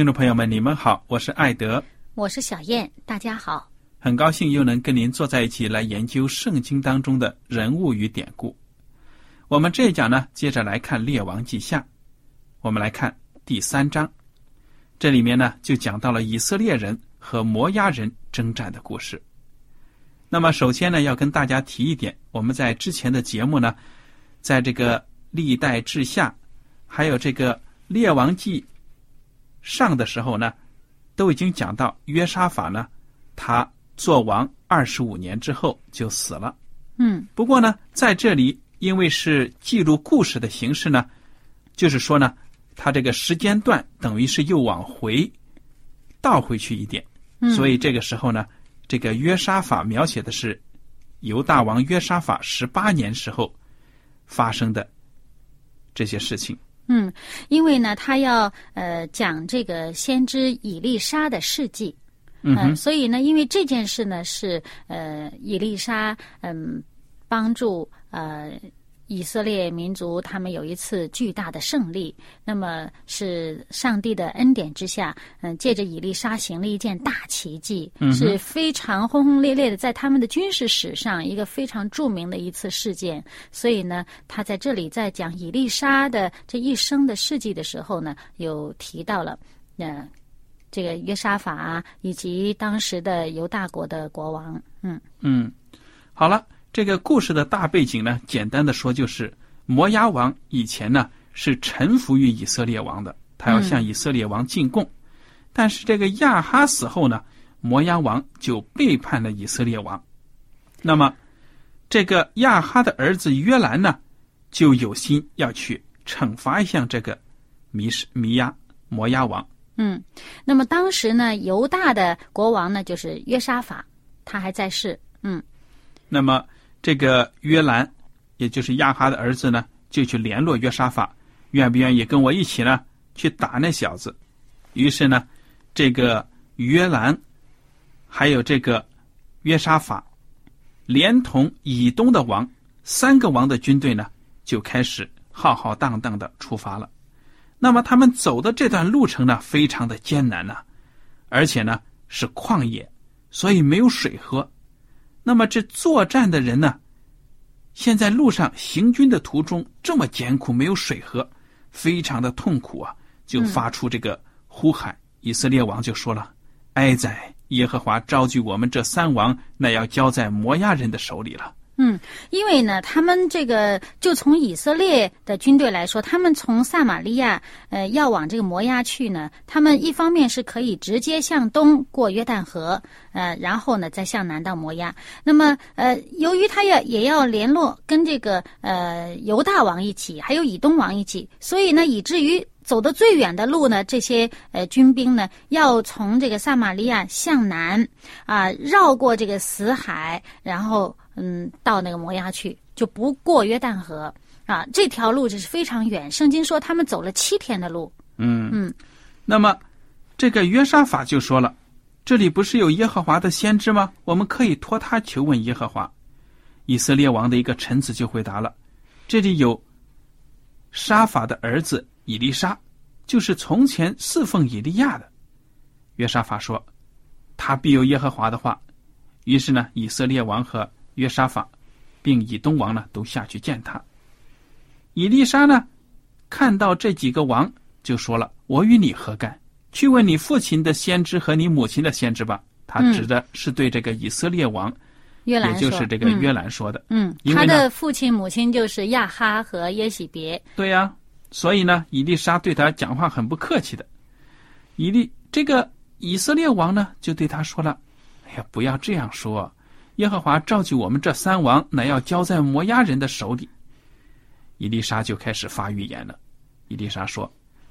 听众朋友们，你们好，我是艾德，我是小燕，大家好，很高兴又能跟您坐在一起来研究圣经当中的人物与典故。我们这一讲呢，接着来看《列王记下》，我们来看第三章，这里面呢就讲到了以色列人和摩押人征战的故事。那么首先呢，要跟大家提一点，我们在之前的节目呢，在这个历代志下，还有这个列王记。上的时候呢，都已经讲到约沙法呢，他做王二十五年之后就死了。嗯，不过呢，在这里因为是记录故事的形式呢，就是说呢，他这个时间段等于是又往回倒回去一点，所以这个时候呢，这个约沙法描写的是犹大王约沙法十八年时候发生的这些事情。嗯，因为呢，他要呃讲这个先知以利沙的事迹，嗯，所以呢，因为这件事呢是呃以利沙嗯帮助呃。以色列民族他们有一次巨大的胜利，那么是上帝的恩典之下，嗯，借着以利沙行了一件大奇迹，是非常轰轰烈烈的，在他们的军事史上一个非常著名的一次事件。所以呢，他在这里在讲以利沙的这一生的事迹的时候呢，有提到了，呃，这个约沙法以及当时的犹大国的国王，嗯嗯，好了。这个故事的大背景呢，简单的说就是摩押王以前呢是臣服于以色列王的，他要向以色列王进贡。但是这个亚哈死后呢，摩押王就背叛了以色列王。那么这个亚哈的儿子约兰呢，就有心要去惩罚一下这个弥什弥亚摩押王。嗯，那么当时呢，犹大的国王呢就是约沙法，他还在世。嗯，那么。这个约兰，也就是亚哈的儿子呢，就去联络约沙法，愿不愿意跟我一起呢去打那小子？于是呢，这个约兰，还有这个约沙法，连同以东的王三个王的军队呢，就开始浩浩荡荡的出发了。那么他们走的这段路程呢，非常的艰难呐，而且呢是旷野，所以没有水喝。那么这作战的人呢？现在路上行军的途中这么艰苦，没有水喝，非常的痛苦啊！就发出这个呼喊。以色列王就说了：“哀哉！耶和华召集我们这三王，那要交在摩亚人的手里了。”嗯，因为呢，他们这个就从以色列的军队来说，他们从撒玛利亚呃要往这个摩押去呢，他们一方面是可以直接向东过约旦河，呃，然后呢再向南到摩押。那么呃，由于他要也要联络跟这个呃犹大王一起，还有以东王一起，所以呢，以至于走的最远的路呢，这些呃军兵呢要从这个撒玛利亚向南啊，绕过这个死海，然后。嗯，到那个摩崖去，就不过约旦河啊。这条路就是非常远，圣经说他们走了七天的路。嗯嗯，那么这个约沙法就说了：“这里不是有耶和华的先知吗？我们可以托他求问耶和华。”以色列王的一个臣子就回答了：“这里有沙法的儿子以利沙，就是从前侍奉以利亚的。”约沙法说：“他必有耶和华的话。”于是呢，以色列王和约沙法，并以东王呢，都下去见他。以利沙呢，看到这几个王。就说了：“我与你何干？去问你父亲的先知和你母亲的先知吧。”他指的是对这个以色列王，约兰也就是这个约兰说的。嗯，他的父亲母亲就是亚哈和耶喜别。对呀，所以呢，以利沙对他讲话很不客气的。以利这个以色列王呢，就对他说了：“哎呀，不要这样说！耶和华召集我们这三王，乃要交在摩押人的手里。”伊丽莎就开始发预言了。伊丽莎说。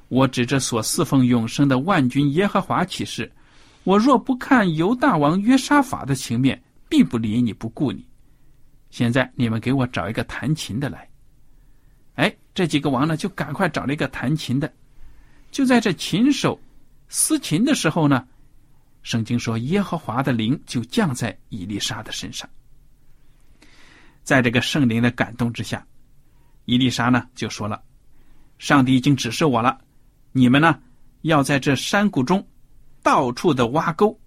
我指着所侍奉永生的万军耶和华起誓，我若不看犹大王约沙法的情面，并不理你不顾你。现在你们给我找一个弹琴的来。哎，这几个王呢，就赶快找了一个弹琴的。就在这琴手司琴的时候呢，圣经说耶和华的灵就降在以利沙的身上。在这个圣灵的感动之下，伊丽莎呢就说了：“上帝已经指示我了。”你们呢，要在这山谷中到处的挖沟，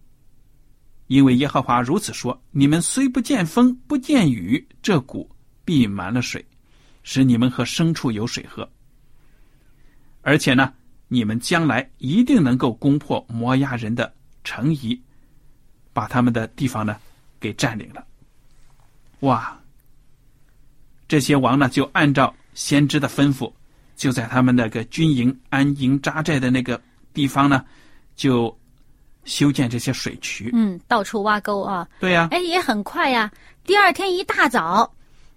因为耶和华如此说：你们虽不见风，不见雨，这谷必满了水，使你们和牲畜有水喝。而且呢，你们将来一定能够攻破摩押人的城邑，把他们的地方呢给占领了。哇！这些王呢，就按照先知的吩咐。就在他们那个军营安营扎寨的那个地方呢，就修建这些水渠。嗯，到处挖沟啊。对呀。哎，也很快呀。第二天一大早，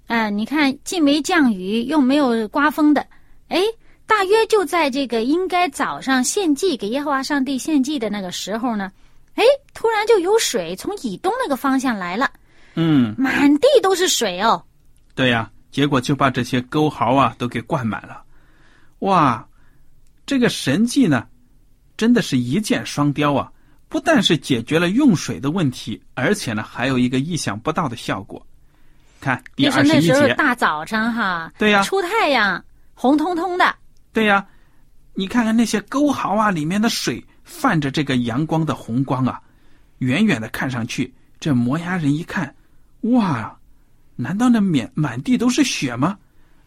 嗯，你看既没降雨，又没有刮风的，哎，大约就在这个应该早上献祭给耶和华上帝献祭的那个时候呢，哎，突然就有水从以东那个方向来了。嗯。满地都是水哦。对呀，结果就把这些沟壕啊都给灌满了。哇，这个神迹呢，真的是一箭双雕啊！不但是解决了用水的问题，而且呢，还有一个意想不到的效果。看第二十一节，大早上哈，对呀，出太阳，红彤彤的。对呀，你看看那些沟壕啊，里面的水泛着这个阳光的红光啊，远远的看上去，这摩崖人一看，哇，难道那满满地都是雪吗？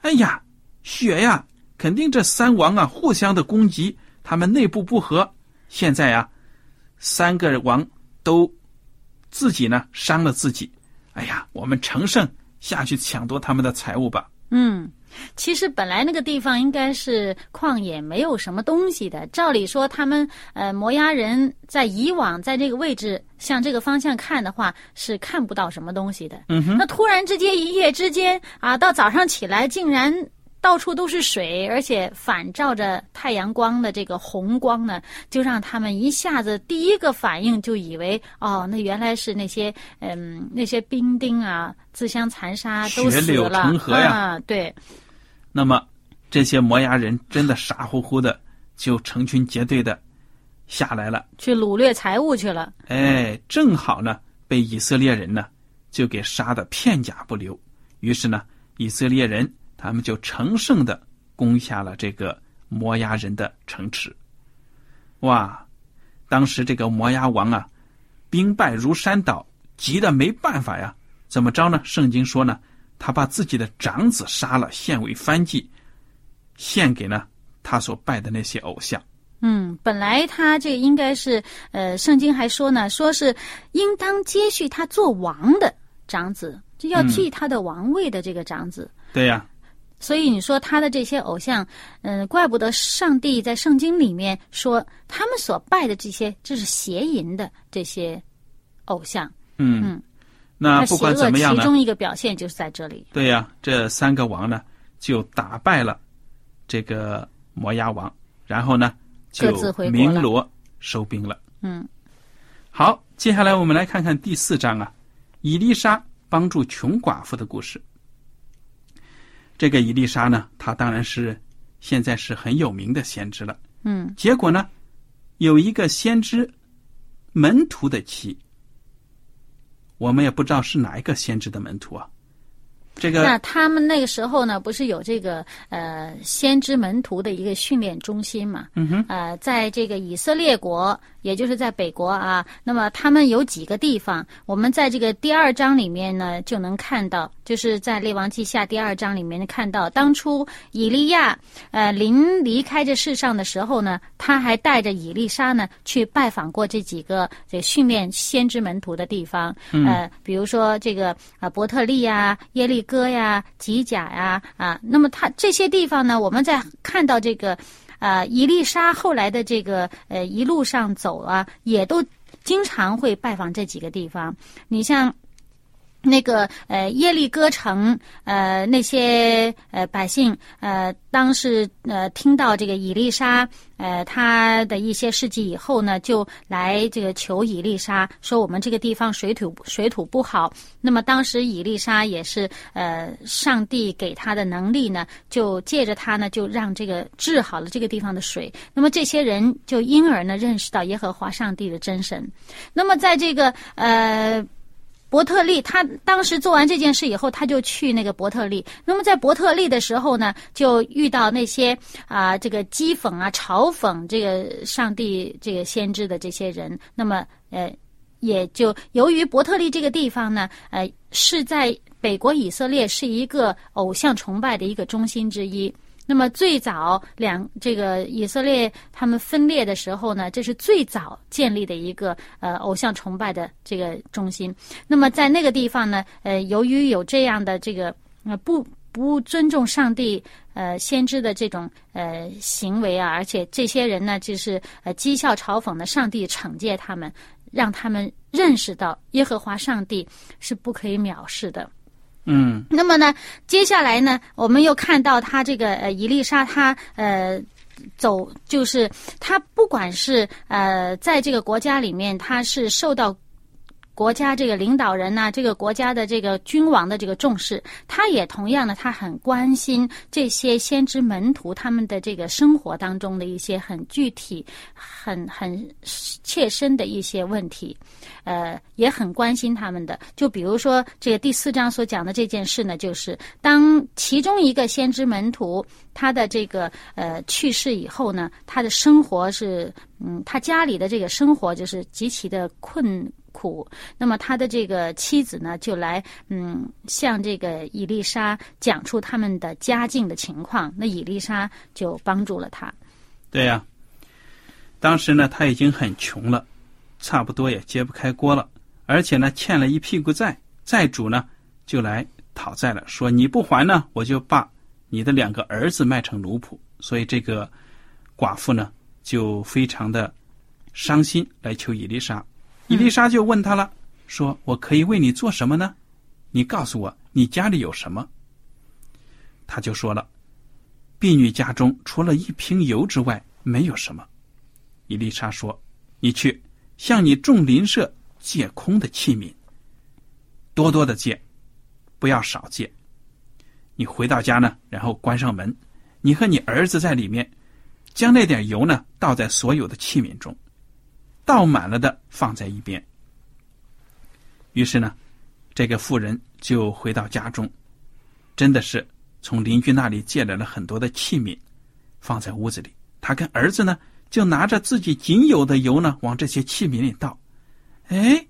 哎呀，雪呀！肯定这三王啊，互相的攻击，他们内部不和。现在啊，三个王都自己呢伤了自己。哎呀，我们乘胜下去抢夺他们的财物吧。嗯，其实本来那个地方应该是旷野，没有什么东西的。照理说，他们呃摩崖人在以往在这个位置向这个方向看的话，是看不到什么东西的。嗯哼。那突然之间一夜之间啊，到早上起来竟然。到处都是水，而且反照着太阳光的这个红光呢，就让他们一下子第一个反应就以为哦，那原来是那些嗯那些兵丁啊，自相残杀都死了啊！对。那么这些摩崖人真的傻乎乎的就成群结队的下来了，去掳掠财物去了。哎，正好呢，被以色列人呢就给杀的片甲不留。于是呢，以色列人。他们就乘胜的攻下了这个摩崖人的城池。哇！当时这个摩崖王啊，兵败如山倒，急得没办法呀。怎么着呢？圣经说呢，他把自己的长子杀了，献为燔祭，献给呢他所拜的那些偶像。嗯，本来他这个应该是，呃，圣经还说呢，说是应当接续他做王的长子，就要继他的王位的这个长子。对呀。所以你说他的这些偶像，嗯，怪不得上帝在圣经里面说他们所拜的这些，这是邪淫的这些偶像。嗯嗯，那不管怎么样呢，其中一个表现就是在这里。对呀，这三个王呢，就打败了这个摩押王，然后呢，就鸣锣收兵了。嗯，好，接下来我们来看看第四章啊，以丽莎帮助穷寡妇的故事。这个以丽莎呢，她当然是现在是很有名的先知了。嗯结果呢，有一个先知门徒的妻，我们也不知道是哪一个先知的门徒啊。这个那他们那个时候呢，不是有这个呃先知门徒的一个训练中心嘛？嗯哼，呃，在这个以色列国，也就是在北国啊，那么他们有几个地方，我们在这个第二章里面呢就能看到，就是在列王记下第二章里面看到，当初以利亚呃临离开这世上的时候呢，他还带着以利沙呢去拜访过这几个这训练先知门徒的地方，呃，比如说这个啊伯特利啊、耶利哥呀、吉甲呀啊，那么他这些地方呢，我们在看到这个。呃，伊丽莎后来的这个呃一路上走啊，也都经常会拜访这几个地方。你像那个呃耶利哥城，呃那些呃百姓，呃当时呃听到这个以利沙呃他的一些事迹以后呢，就来这个求以利沙，说我们这个地方水土水土不好。那么当时以利沙也是呃上帝给他的能力呢，就借着他呢，就让这个治好了这个地方的水。那么这些人就因而呢认识到耶和华上帝的真神。那么在这个呃。伯特利，他当时做完这件事以后，他就去那个伯特利。那么在伯特利的时候呢，就遇到那些啊、这个讥讽啊、嘲讽这个上帝、这个先知的这些人。那么呃，也就由于伯特利这个地方呢，呃，是在北国以色列是一个偶像崇拜的一个中心之一。那么最早两这个以色列他们分裂的时候呢，这是最早建立的一个呃偶像崇拜的这个中心。那么在那个地方呢，呃，由于有这样的这个呃不不尊重上帝呃先知的这种呃行为啊，而且这些人呢就是呃讥笑嘲讽的上帝惩戒他们，让他们认识到耶和华上帝是不可以藐视的。嗯那么呢，接下来呢，我们又看到他这个呃，伊丽莎她呃。走就是他，不管是呃，在这个国家里面，他是受到国家这个领导人呐、这个国家的这个君王的这个重视，他也同样的，他很关心这些先知门徒他们的这个生活当中的一些很具体、很很切身的一些问题，呃，也很关心他们的。就比如说这个第四章所讲的这件事呢，就是当其中一个先知门徒他的这个呃去世以后呢，他的生活是嗯，他家里的这个生活就是极其的困苦。那么他的这个妻子呢，就来嗯向这个伊丽莎讲出他们的家境的情况。那伊丽莎就帮助了他。对呀、当时呢，他已经很穷了，差不多也揭不开锅了，而且呢，欠了一屁股债，债主呢就来讨债了，说你不还呢，我就把你的两个儿子卖成奴仆。所以这个寡妇呢就非常的伤心，来求伊丽莎。伊丽莎就问他了，说我可以为你做什么呢？你告诉我，你家里有什么？他就说了，婢女家中除了一瓶油之外，没有什么。伊丽莎说：“你去向你众邻舍借空的器皿，多多的借，不要少借。你回到家呢，然后关上门，你和你儿子在里面，将那点油呢倒在所有的器皿中，倒满了的放在一边。”于是呢，这个妇人就回到家中，真的是从邻居那里借来了很多的器皿，放在屋子里。他跟儿子呢，就拿着自己仅有的油呢，往这些器皿里倒。哎，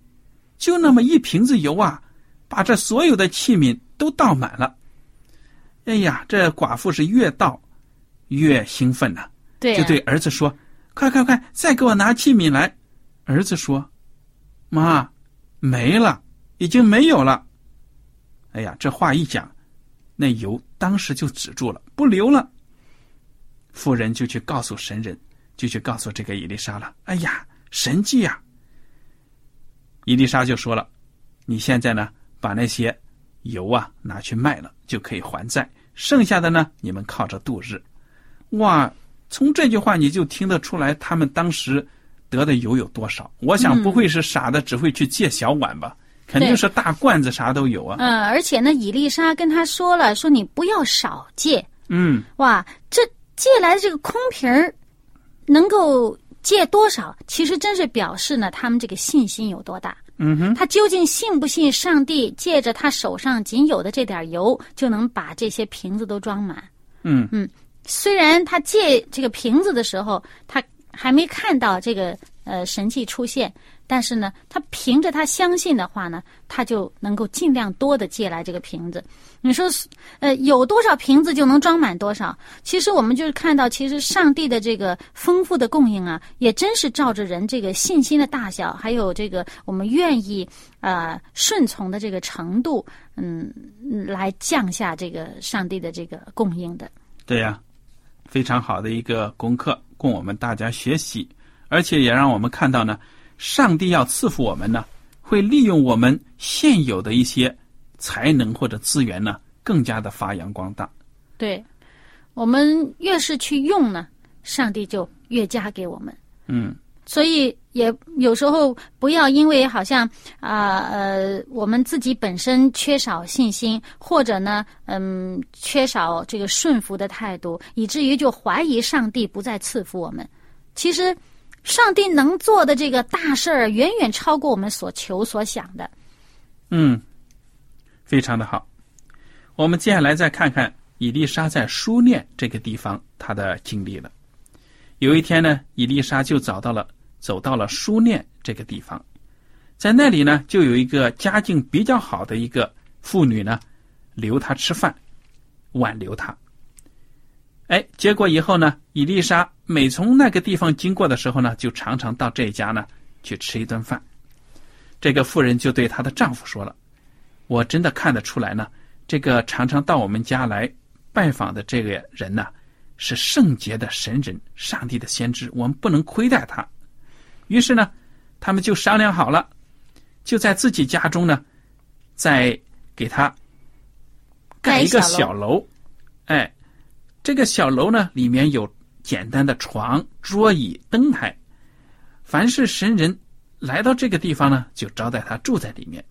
就那么一瓶子油啊，把这所有的器皿都倒满了。哎呀，这寡妇是越倒越兴奋呐、对、啊，就对儿子说：“快快快，再给我拿器皿来。”儿子说：“妈，没了，已经没有了。”哎呀，这话一讲，那油当时就止住了，不流了。妇人就去告诉神人，就去告诉这个伊丽莎了。哎呀，神迹呀、伊丽莎就说了：“你现在呢，把那些油啊拿去卖了，就可以还债，剩下的呢，你们靠着度日。”哇，从这句话你就听得出来，他们当时得的油有多少。我想不会是傻的，只会去借小碗吧？肯定是大罐子，啥都有啊。嗯，而且呢，伊丽莎跟他说了，说你不要少借。嗯，哇，这借来的这个空瓶儿，能够借多少？其实真是表示呢，他们这个信心有多大。嗯哼，他究竟信不信上帝借着他手上仅有的这点油，就能把这些瓶子都装满？嗯嗯，虽然他借这个瓶子的时候，他还没看到这个呃神迹出现，但是呢，他凭着他相信的话呢，他就能够尽量多的借来这个瓶子。你说，呃，有多少瓶子就能装满多少？其实我们就是看到，其实上帝的这个丰富的供应啊，也真是照着人这个信心的大小，还有这个我们愿意呃顺从的这个程度，嗯，来降下这个上帝的这个供应的。对呀、非常好的一个功课，供我们大家学习，而且也让我们看到呢，上帝要赐福我们呢，会利用我们现有的一些才能或者资源呢，更加的发扬光大。对，我们越是去用呢，上帝就越加给我们。嗯，所以也有时候不要因为好像啊呃我们自己本身缺少信心，或者呢嗯缺少这个顺服的态度，以至于就怀疑上帝不再赐福我们。其实，上帝能做的这个大事儿，远远超过我们所求所想的。嗯，非常的好。我们接下来再看看以丽莎在书念这个地方她的经历了。有一天呢，以丽莎就找到了走到了书念这个地方，在那里呢，就有一个家境比较好的一个妇女呢，留她吃饭，挽留她。哎，结果以后呢，伊丽莎每从那个地方经过的时候呢，就常常到这家呢去吃一顿饭。这个妇人就对她的丈夫说了：“我真的看得出来呢，这个常常到我们家来拜访的这个人呢，是圣洁的神人，上帝的先知，我们不能亏待他。”于是呢，他们就商量好了，就在自己家中呢，再给他盖一个小楼。哎，这个小楼呢，里面有简单的床、桌椅、灯台，凡是神人来到这个地方呢，就招待他住在里面。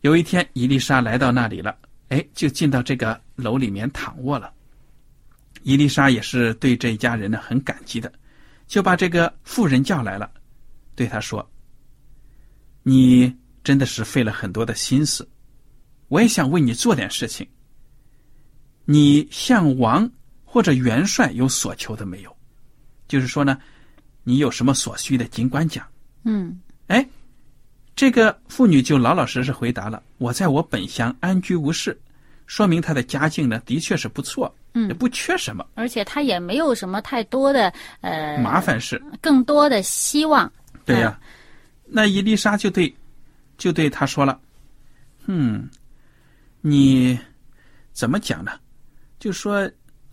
有一天，伊丽莎来到那里了，哎，就进到这个楼里面躺卧了。伊丽莎也是对这一家人呢很感激的，就把这个妇人叫来了，对他说：“你真的是费了很多的心思，我也想为你做点事情。你向王或者元帅有所求的没有？就是说呢，你有什么所需的，尽管讲。”嗯哎，这个妇女就老老实实回答了：“我在我本乡安居无事。”说明她的家境呢，的确是不错，嗯也不缺什么而且他也没有什么太多的呃麻烦事。更多的希望。对呀、那伊丽莎就对，就对他说了：“嗯，你怎么讲呢？就说，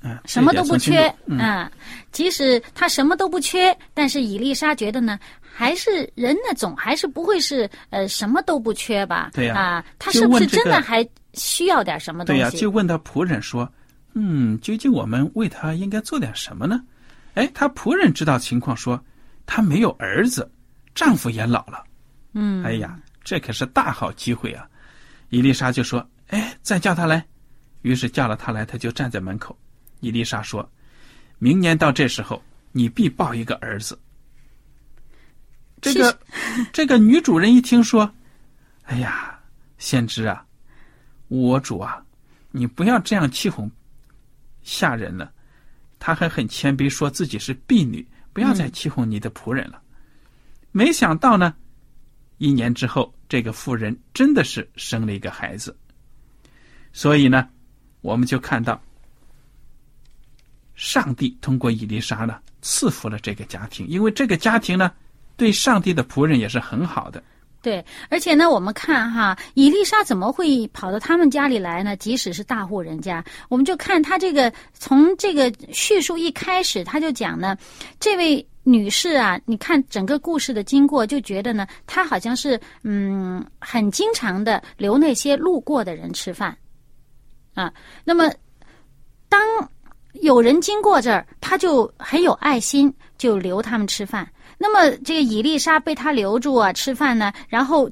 嗯、什么都不缺这点，从心中啊，即使他什么都不缺，但是伊丽莎觉得呢，还是人呢，总还是不会是呃什么都不缺吧？对呀啊，他是不是真的还需要点什么东西对呀、西？就问他仆人说：“嗯，究竟我们为他应该做点什么呢？”哎，他仆人知道情况，说他没有儿子，丈夫也老了。嗯，哎呀，这可是大好机会啊！伊丽莎就说：“哎，再叫他来。”于是叫了他来，他就站在门口。伊丽莎说：“明年到这时候，你必抱一个儿子。”这个 这个女主人一听说，哎呀，先知啊，我主啊，你不要这样气哄下人了。他还很谦卑，说自己是婢女，不要再欺哄你的仆人了。没想到呢，一年之后，这个妇人真的是生了一个孩子。所以呢，我们就看到，上帝通过伊丽莎呢赐福了这个家庭，因为这个家庭呢对上帝的仆人也是很好的。对，而且呢，我们看哈，以丽莎怎么会跑到他们家里来呢？即使是大户人家，我们就看他这个从这个叙述一开始，他就讲呢，这位女士啊，你看整个故事的经过，就觉得呢，她好像是嗯，很经常的留那些路过的人吃饭啊。那么当有人经过这儿，他就很有爱心，就留他们吃饭。那么这个伊丽莎被他留住啊，吃饭呢，然后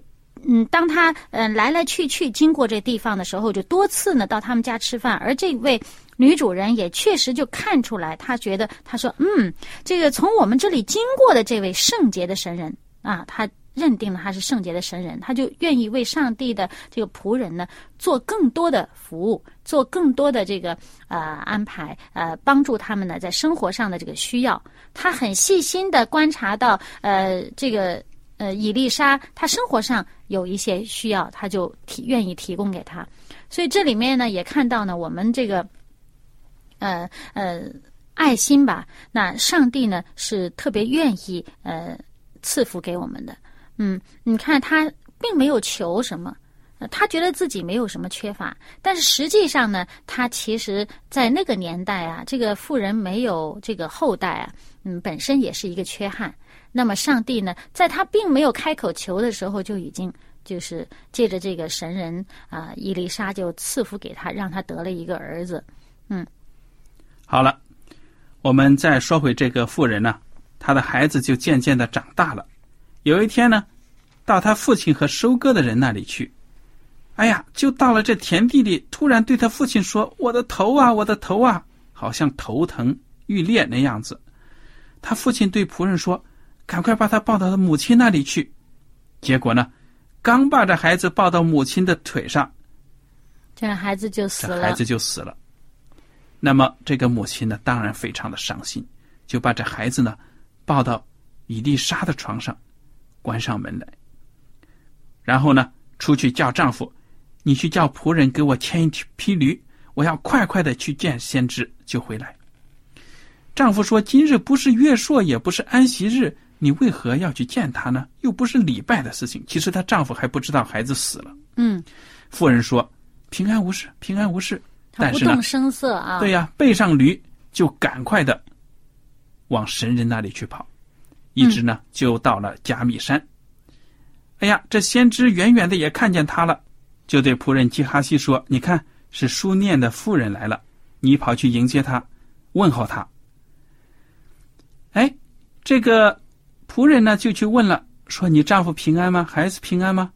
嗯，当他嗯来来去去经过这地方的时候，就多次呢到他们家吃饭，而这位女主人也确实就看出来，她觉得她说，嗯，这个从我们这里经过的这位圣洁的神人啊，他认定了他是圣洁的神人，他就愿意为上帝的这个仆人呢做更多的服务，做更多的这个呃安排，呃帮助他们呢在生活上的这个需要。他很细心的观察到，呃这个呃伊丽莎她生活上有一些需要，他就提愿意提供给他。所以这里面呢也看到呢我们这个呃呃爱心吧，那上帝呢是特别愿意呃赐福给我们的。嗯，你看他并没有求什么，他觉得自己没有什么缺乏，但是实际上呢，他其实在那个年代啊，这个富人没有这个后代啊，嗯，本身也是一个缺憾。那么上帝呢，在他并没有开口求的时候，就已经就是借着这个神人啊、伊丽莎就赐福给他，让他得了一个儿子。嗯好了，我们再说回这个妇人呢，她的孩子就渐渐的长大了。有一天呢，到他父亲和收割的人那里去，哎呀，就到了这田地里，突然对他父亲说：“我的头啊，我的头啊，好像头疼欲裂那样子。”他父亲对仆人说：“赶快把他抱到他母亲那里去。”结果呢，刚把这孩子抱到母亲的腿上，这孩子就死了。这孩子就死了。那么这个母亲呢，当然非常的伤心，就把这孩子呢抱到伊丽莎的床上，关上门来。然后呢，出去叫丈夫：“你去叫仆人给我牵一匹驴，我要快快的去见先知，就回来。”丈夫说：“今日不是月朔，也不是安息日，你为何要去见他呢？又不是礼拜的事情。”其实她丈夫还不知道孩子死了。嗯，妇人说：“平安无事，平安无事。”但是呢不动，声色啊。对呀、背上驴就赶快的往神人那里去跑，一直呢就到了加密山。哎呀，这先知远远的也看见他了，就对仆人基哈西说：“你看，是书念的妇人来了，你跑去迎接她，问候她。”哎，这个仆人呢就去问了，说：“你丈夫平安吗？孩子平安吗？”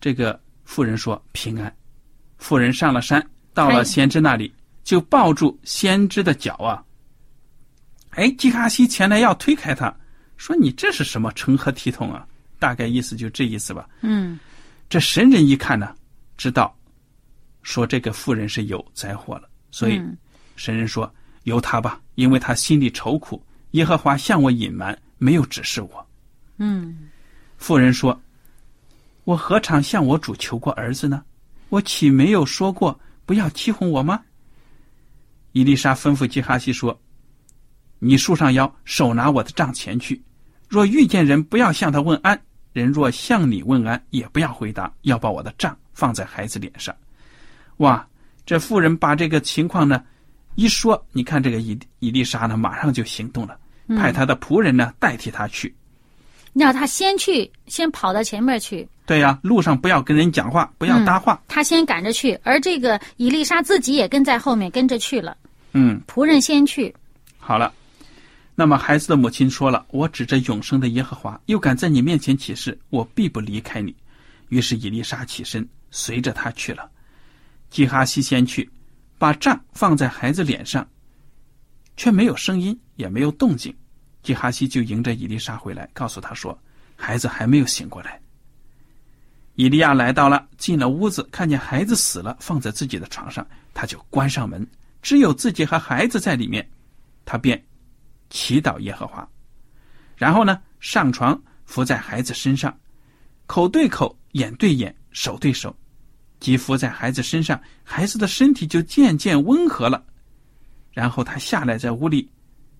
这个妇人说：“平安。”妇人上了山，到了先知那里，就抱住先知的脚啊。哎，基哈西前来要推开他，说：“你这是什么成何体统啊？”大概意思就这意思吧。嗯这神人一看呢，知道说这个妇人是有灾祸了，所以嗯神人说：“由他吧，因为他心里愁苦，耶和华向我隐瞒，没有指示我。”嗯妇人说：“我何尝向我主求过儿子呢？我岂没有说过不要欺哄我吗？”伊丽莎吩咐基哈西说：“你束上腰，手拿我的杖前去。若遇见人，不要向他问安；人若向你问安，也不要回答，要把我的账放在孩子脸上。”哇！这妇人把这个情况呢一说，你看这个伊伊丽莎呢，马上就行动了，派他的仆人呢代替他去。让他先去，先跑到前面去，对呀、路上不要跟人讲话，不要搭话。他先赶着去，而这个伊丽莎自己也跟在后面跟着去了。嗯，仆人先去，好了。那么孩子的母亲说了：“我指着永生的耶和华，又敢在你面前起誓，我必不离开你。”于是以丽莎起身，随着他去了。基哈西先去，把杖放在孩子脸上，却没有声音，也没有动静。基哈西就迎着以丽莎回来，告诉他说：“孩子还没有醒过来。”以利亚来到了，进了屋子，看见孩子死了，放在自己的床上，他就关上门，只有自己和孩子在里面，他便祈祷耶和华，然后呢，上床伏在孩子身上，口对口，眼对眼，手对手，即伏在孩子身上，孩子的身体就渐渐温和了。然后他下来，在屋里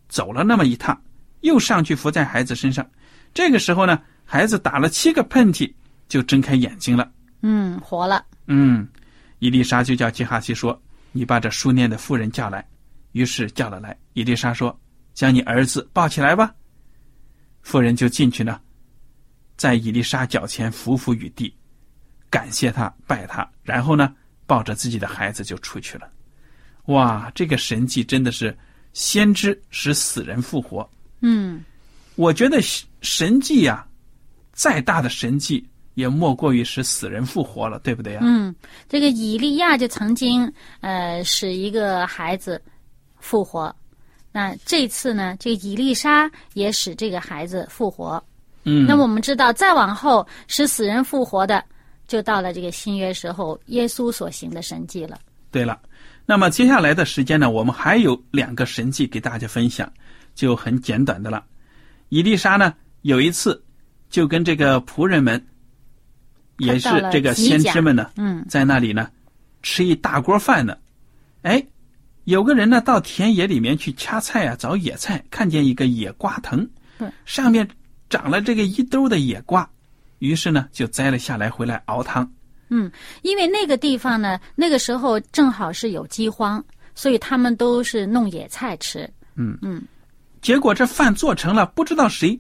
走了那么一趟，又上去伏在孩子身上。这个时候呢，孩子打了七个喷嚏，就睁开眼睛了。嗯，活了。嗯，伊丽莎就叫基哈西说：“你把这书念的妇人叫来。”于是叫了来。伊丽莎说：“将你儿子抱起来吧。”妇人就进去呢，在伊丽莎脚前伏伏于地，感谢他，拜他，然后呢，抱着自己的孩子就出去了。哇，这个神迹真的是先知使死人复活。嗯我觉得神迹呀、再大的神迹也莫过于使死人复活了，对不对呀？嗯，这个以利亚就曾经呃使一个孩子复活，那这次呢，这个以丽莎也使这个孩子复活。嗯，那么我们知道，再往后使死人复活的，就到了这个新约时候耶稣所行的神迹了。对了，那么接下来的时间呢，我们还有两个神迹给大家分享，就很简短的了。伊丽莎呢，有一次就跟这个仆人们，也是这个先知们呢，嗯在那里呢吃一大锅饭呢。哎，有个人呢到田野里面去掐菜啊，找野菜，看见一个野瓜藤对，上面长了这个一兜的野瓜，于是呢就摘了下来回来熬汤。嗯，因为那个地方呢，那个时候正好是有饥荒，所以他们都是弄野菜吃。嗯嗯结果这饭做成了，不知道谁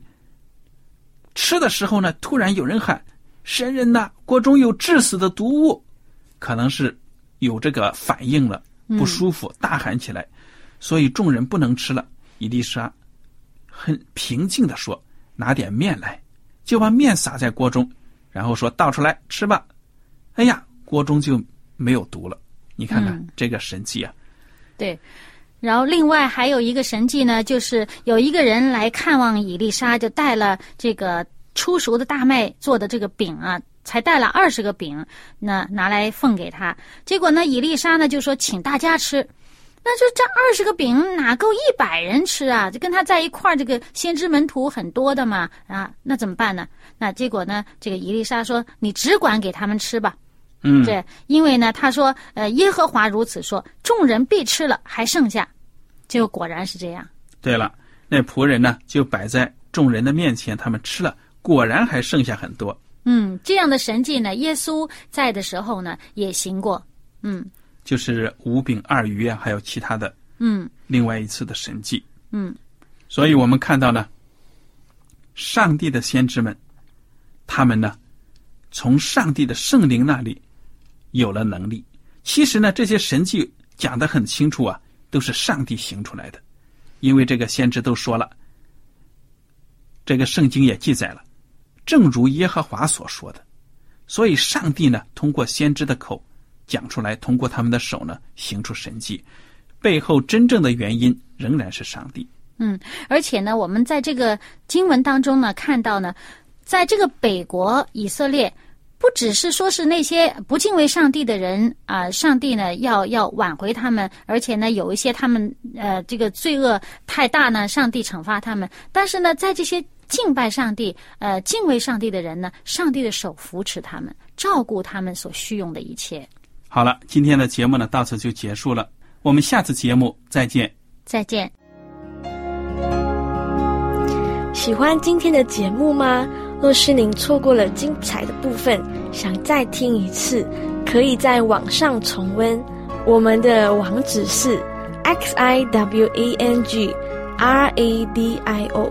吃的时候呢，突然有人喊：“神人呐，锅中有致死的毒物！”可能是有这个反应了，不舒服，大喊起来，所以众人不能吃了。伊丽莎很平静地说：“拿点面来。”就把面撒在锅中，然后说倒出来吃吧。哎呀，锅中就没有毒了。你看看、嗯这个神迹啊！对，然后另外还有一个神迹呢，就是有一个人来看望伊丽莎，就带了这个初熟的大麦做的这个饼啊，才带了二十个饼，那拿来奉给他。结果呢，伊丽莎呢就说请大家吃。那就这二十个饼哪够一百人吃啊？就跟他在一块儿，这个先知门徒很多的嘛啊，那怎么办呢？那结果呢，这个伊丽莎说：“你只管给他们吃吧。”嗯，对，因为呢，他说，呃，耶和华如此说，众人必吃了，还剩下，结果果然是这样。对了，那仆人呢就摆在众人的面前，他们吃了，果然还剩下很多。嗯，这样的神迹呢，耶稣在的时候呢也行过。嗯就是五饼二鱼啊，还有其他的嗯另外一次的神迹。嗯所以我们看到呢，上帝的先知们，他们呢，从上帝的圣灵那里有了能力。其实呢，这些神迹讲的很清楚啊，都是上帝行出来的，因为这个先知都说了，这个圣经也记载了，正如耶和华所说的。所以，上帝呢，通过先知的口讲出来，通过他们的手呢，行出神迹，背后真正的原因仍然是上帝。嗯，而且呢，我们在这个经文当中呢看到呢，在这个北国以色列。不只是说是那些不敬畏上帝的人啊、上帝呢要要挽回他们，而且呢有一些他们呃这个罪恶太大呢，上帝惩罚他们。但是呢，在这些敬拜上帝、呃敬畏上帝的人呢，上帝的手扶持他们，照顾他们所需用的一切。好了，今天的节目呢到此就结束了，我们下次节目再见。再见。喜欢今天的节目吗？若是您错过了精彩的部分，想再听一次，可以在网上重温。我们的网址是 x i w a n g r a d i o